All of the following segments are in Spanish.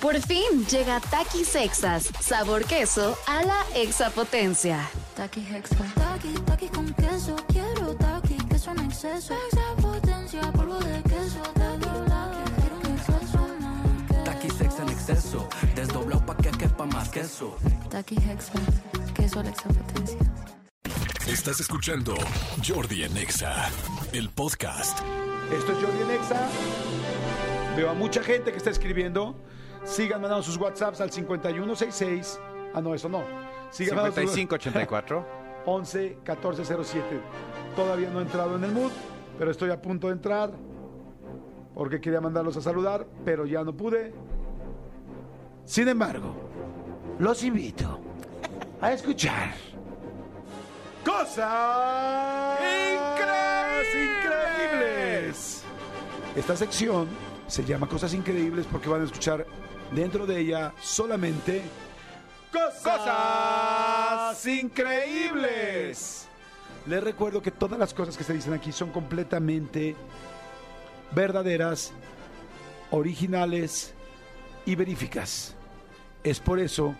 Por fin llega Takis Sexas, sabor queso a la exapotencia. Taki Hexa. Taki, taki con queso. Quiero taki, queso en exceso. Extra potencia, polvo de queso. Taki, taki, quiero un exceso más. En exceso, desdoblado pa' que quepa más queso. Taki Hexa. Queso a la exapotencia. Estás escuchando Jordi en Exa, el podcast. Esto es Jordi en Exa. Veo a mucha gente que está escribiendo. Sigan mandando sus WhatsApps al 5166. Ah, no, eso no. Sigan mandando sus- 5584. 11 1407. Todavía no he entrado en el mood, pero estoy a punto de entrar porque quería mandarlos a saludar, pero ya no pude. Sin embargo, los invito a escuchar cosas increíbles. Esta sección se llama Cosas Increíbles porque van a escuchar dentro de ella solamente cosas, increíbles. Les recuerdo que todas las cosas que se dicen aquí son completamente verdaderas, originales y veríficas. Es por eso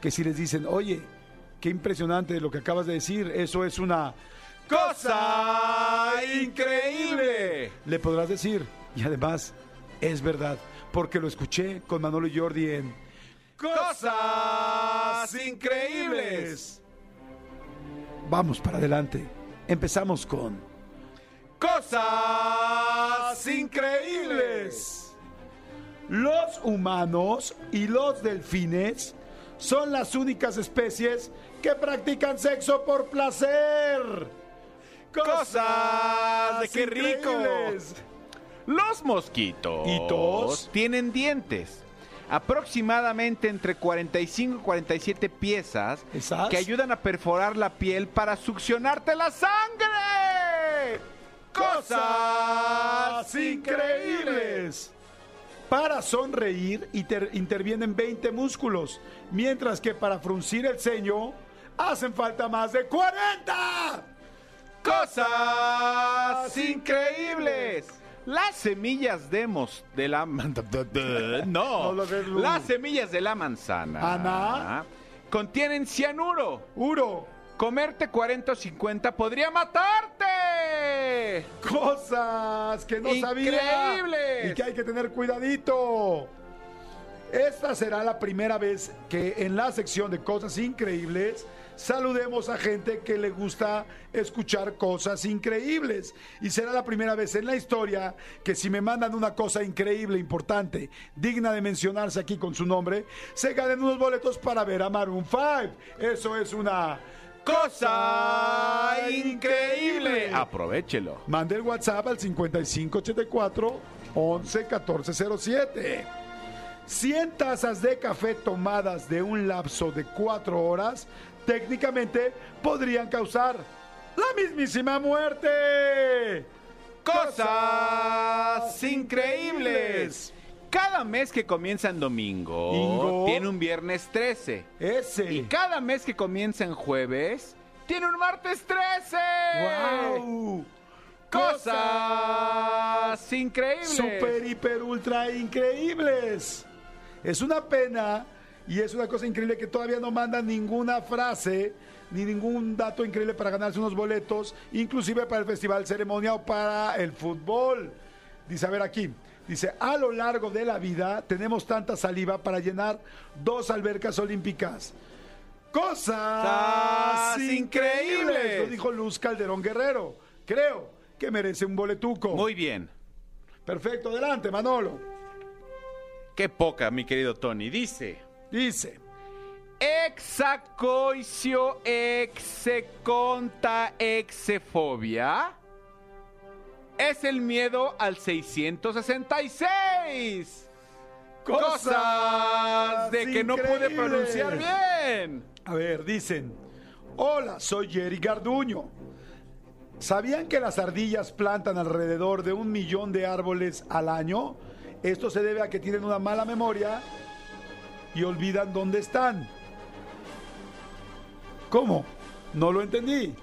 que si les dicen, oye, qué impresionante lo que acabas de decir, eso es una cosa increíble, le podrás decir. Y además, es verdad, porque lo escuché con Manolo y Jordi en Cosas Increíbles. Vamos para adelante. Empezamos con Cosas Increíbles. Los humanos y los delfines son las únicas especies que practican sexo por placer. Cosas de qué rico. Los mosquitos tienen dientes. Aproximadamente entre 45 y 47 piezas ¿Esas? que ayudan a perforar la piel para succionarte la sangre. Cosas increíbles. Para sonreír inter- intervienen 20 músculos, mientras que para fruncir el ceño hacen falta más de 40. Cosas increíbles. Las semillas de mos de la no, las semillas de la manzana Ana. contienen cianuro. Uro, Comerte 40 o 50 podría matarte. cosas que no sabía Increíbles. y que hay que tener cuidadito. Esta será la primera vez que en la sección de cosas increíbles saludemos a gente que le gusta escuchar cosas increíbles. Y será la primera vez en la historia que si me mandan una cosa increíble, importante, digna de mencionarse aquí con su nombre, se ganen unos boletos para ver a Maroon 5. Eso es una cosa increíble. Aprovechelo. Mande el WhatsApp al 5584 11 1407. 100 tazas de café tomadas de un lapso de 4 horas técnicamente podrían causar la mismísima muerte. Cosas increíbles. Cada mes que comienza en domingo Ingo. tiene un viernes 13. Ese. Y cada mes que comienza en jueves tiene un martes 13. ¡Wow! Cosas increíbles. Super, hiper, ultra increíbles. Es una pena y es una cosa increíble que todavía no mandan ninguna frase ni ningún dato increíble para ganarse unos boletos, inclusive para el festival ceremonia o para el fútbol. Dice, a ver aquí, dice, a lo largo de la vida tenemos tanta saliva para llenar dos albercas olímpicas. Cosas increíbles, increíbles. lo dijo Luz Calderón Guerrero. Creo que merece un boletuco. Muy bien. Perfecto, adelante, Manolo. Qué poca, mi querido Tony. Dice. Dice, Exacoicio execonta exefobia es el miedo al 666. Cosas de que no pude pronunciar bien. a ver, dicen, hola, soy Jerry Garduño. ¿Sabían que las ardillas plantan alrededor de un millón de árboles al año? Esto se debe a que tienen una mala memoria y olvidan dónde están. ¿Cómo? No lo entendí.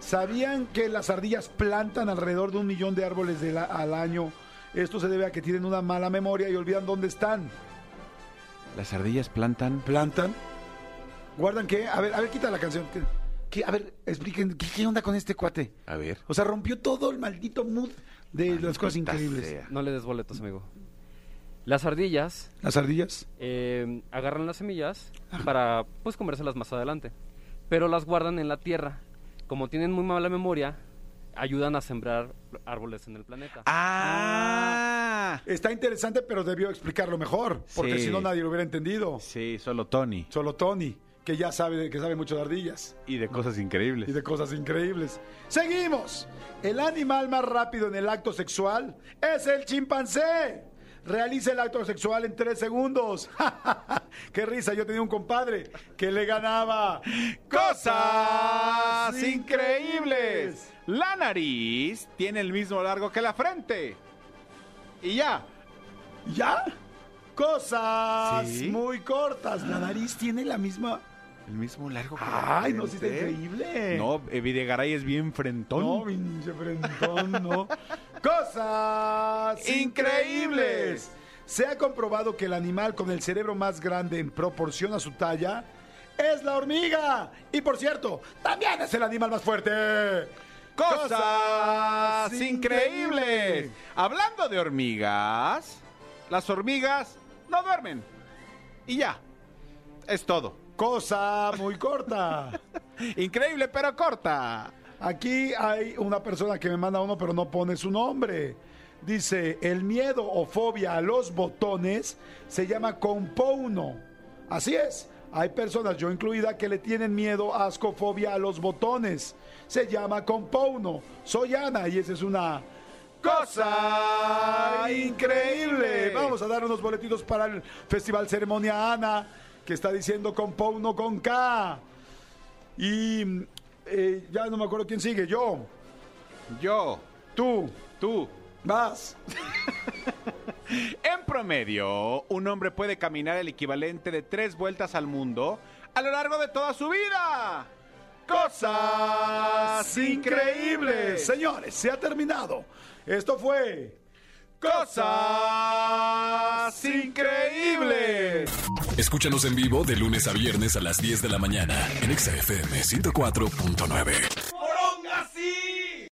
¿Sabían que las ardillas plantan alrededor de un millón de árboles de la- al año? Esto se debe a que tienen una mala memoria y olvidan dónde están. Las ardillas plantan. plantan, guardan qué, a ver, a ver, quita la canción. ¿Qué, qué- a ver, expliquen, ¿qué, qué onda con este cuate? A ver. O sea, rompió todo el maldito mood de las cosas increíbles. sea. No le des boletos, amigo. Las ardillas Las ardillas. eh, agarran las semillas para pues comérselas más adelante, pero las guardan en la tierra. Como tienen muy mala memoria, ayudan a sembrar árboles en el planeta. ¡Ah! Está interesante, pero debió explicarlo mejor, porque Sí. si no nadie lo hubiera entendido. Sí, solo Tony. Solo Tony, que ya sabe, que sabe mucho de ardillas Y de cosas increíbles. y de cosas increíbles. Seguimos. El animal más rápido en el acto sexual es el chimpancé. Realiza el acto sexual en tres segundos. ¡Qué risa! Yo tenía un compadre que le ganaba. ¡Cosas increíbles! La nariz tiene el mismo largo que la frente. Y ya. ¿Ya? Cosas Sí. muy cortas. La nariz tiene la misma. El mismo largo que la ¡Ay, no, sí está increíble! No, eh, Videgaray es bien frentón. No, pinche frentón, no. Cosas increíbles. Se ha comprobado que el animal con el cerebro más grande en proporción a su talla es la hormiga. Y por cierto, también es el animal más fuerte. Cosas increíbles. Hablando de hormigas, las hormigas no duermen. Y ya. Es todo. Cosa muy corta. Increíble, pero corta. Aquí hay una persona que me manda uno, pero no pone su nombre. Dice, el miedo o fobia a los botones se llama compouno. Así es, hay personas, yo incluida, que le tienen miedo, asco, fobia a los botones. Se llama compouno. Soy Ana y esa es una cosa increíble. Vamos a dar unos boletitos para el Festival Ceremonia Ana, que está diciendo compouno con K. Y eh, ya no me acuerdo quién sigue. Yo, Yo, tú, tú. Vas. En promedio, un hombre puede caminar el equivalente de tres vueltas al mundo a lo largo de toda su vida. Cosas increíbles. Señores, se ha terminado. Esto fue Cosas increíbles. Escúchanos en vivo de lunes a viernes a las 10 de la mañana en Exa FM 104.9.